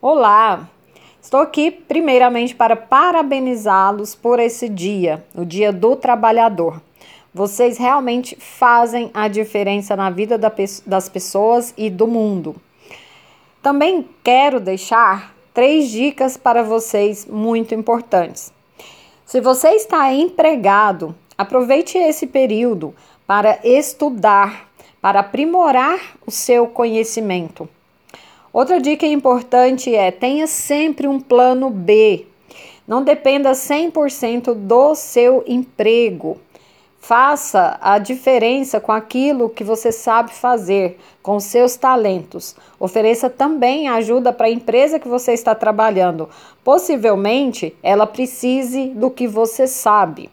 Olá! Estou aqui primeiramente para parabenizá-los por esse dia, o Dia do Trabalhador. Vocês realmente fazem a diferença na vida das pessoas e do mundo. Também quero deixar três dicas para vocês muito importantes. Se você está empregado, aproveite esse período para estudar, para aprimorar o seu conhecimento. Outra dica importante é tenha sempre um plano B. Não dependa 100% do seu emprego. Faça a diferença com aquilo que você sabe fazer, com seus talentos. Ofereça também ajuda para a empresa que você está trabalhando. Possivelmente ela precise do que você sabe.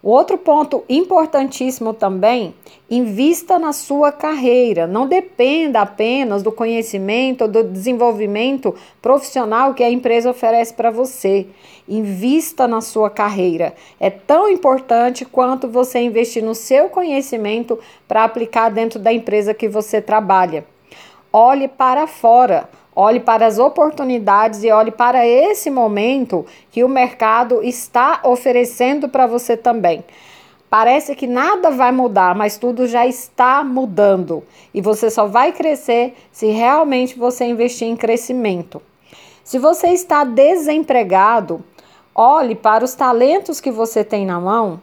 Outro ponto importantíssimo também, invista na sua carreira. Não dependa apenas do conhecimento ou do desenvolvimento profissional que a empresa oferece para você. Invista na sua carreira. É tão importante quanto você investir no seu conhecimento para aplicar dentro da empresa que você trabalha. Olhe para fora. Olhe para as oportunidades e olhe para esse momento que o mercado está oferecendo para você também. Parece que nada vai mudar, mas tudo já está mudando e você só vai crescer se realmente você investir em crescimento. Se você está desempregado, olhe para os talentos que você tem na mão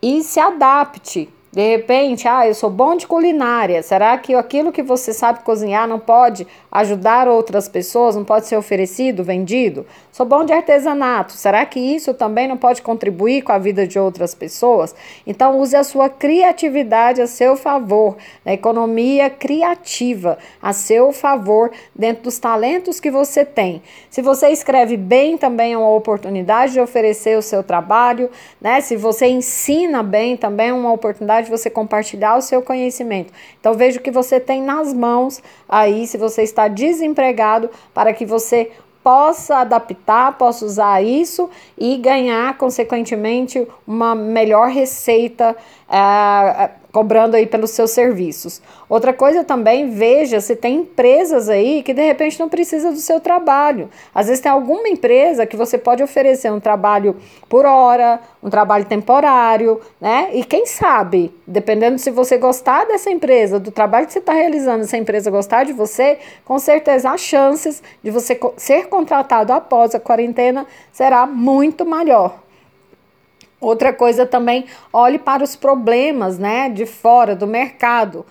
e se adapte. De repente, ah, eu sou bom de culinária. Será que aquilo que você sabe cozinhar não pode ajudar outras pessoas, não pode ser oferecido, vendido? Sou bom de artesanato. Será que isso também não pode contribuir com a vida de outras pessoas? Então, use a sua criatividade a seu favor, a economia criativa a seu favor dentro dos talentos que você tem. Se você escreve bem, também é uma oportunidade de oferecer o seu trabalho, né? Se você ensina bem, também é uma oportunidade de você compartilhar o seu conhecimento. Então veja o que você tem nas mãos aí, se você está desempregado, para que você possa adaptar, possa usar isso e ganhar, consequentemente, uma melhor receita é, cobrando aí pelos seus serviços. Outra coisa também, veja se tem empresas aí que de repente não precisa do seu trabalho. Às vezes tem alguma empresa que você pode oferecer um trabalho por hora, um trabalho temporário, né? E quem sabe, dependendo se você gostar dessa empresa, do trabalho que você está realizando, se a empresa gostar de você, com certeza as chances de você ser contratado após a quarentena será muito maior. Outra coisa também, olhe para os problemas, né, de fora do mercado.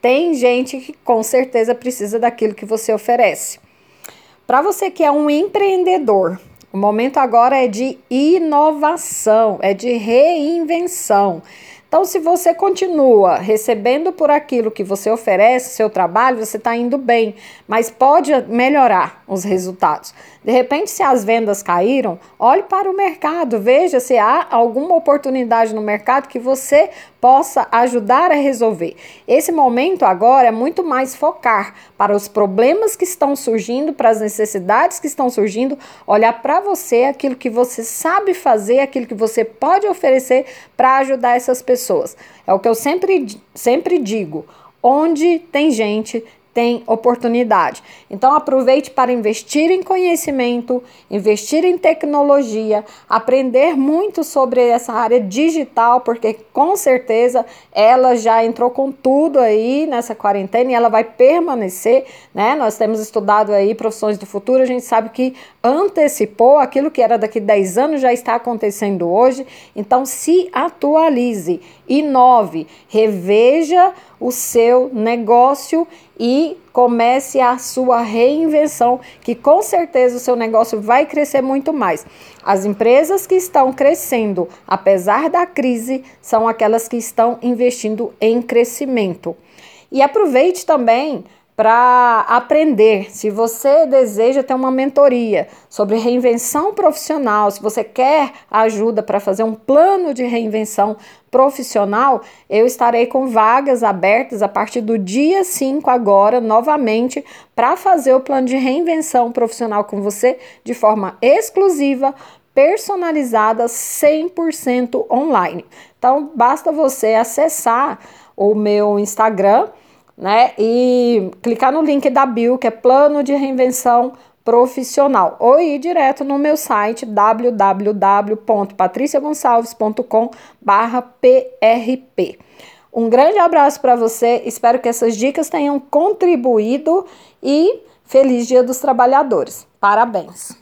Tem gente que com certeza precisa daquilo que você oferece. Para você que é um empreendedor, o momento agora é de inovação, é de reinvenção. Então, se você continua recebendo por aquilo que você oferece, seu trabalho, você está indo bem, mas pode melhorar os resultados. De repente, se as vendas caíram, olhe para o mercado, veja se há alguma oportunidade no mercado que você possa ajudar a resolver. Esse momento agora é muito mais focar para os problemas que estão surgindo, para as necessidades que estão surgindo, olhar para você aquilo que você sabe fazer, aquilo que você pode oferecer para ajudar essas pessoas. É o que eu sempre, sempre digo. Onde tem gente, tem oportunidade. Então aproveite para investir em conhecimento, investir em tecnologia, aprender muito sobre essa área digital, porque com certeza ela já entrou com tudo aí nessa quarentena e ela vai permanecer, né? Nós temos estudado aí profissões do futuro, a gente sabe que antecipou aquilo que era daqui 10 anos já está acontecendo hoje. Então se atualize, inove, reveja o seu negócio e comece a sua reinvenção, que com certeza o seu negócio vai crescer muito mais. As empresas que estão crescendo, apesar da crise, são aquelas que estão investindo em crescimento. E aproveite também para aprender. Se você deseja ter uma mentoria sobre reinvenção profissional, se você quer ajuda para fazer um plano de reinvenção profissional, eu estarei com vagas abertas a partir do dia 5 agora, novamente, para fazer o plano de reinvenção profissional com você de forma exclusiva, personalizada, 100% online. Então, basta você acessar o meu Instagram né? E clicar no link da bio, que é plano de reinvenção profissional ou ir direto no meu site www.patriciagonçalves.com/prp. Um grande abraço para você, espero que essas dicas tenham contribuído e feliz Dia dos Trabalhadores. Parabéns!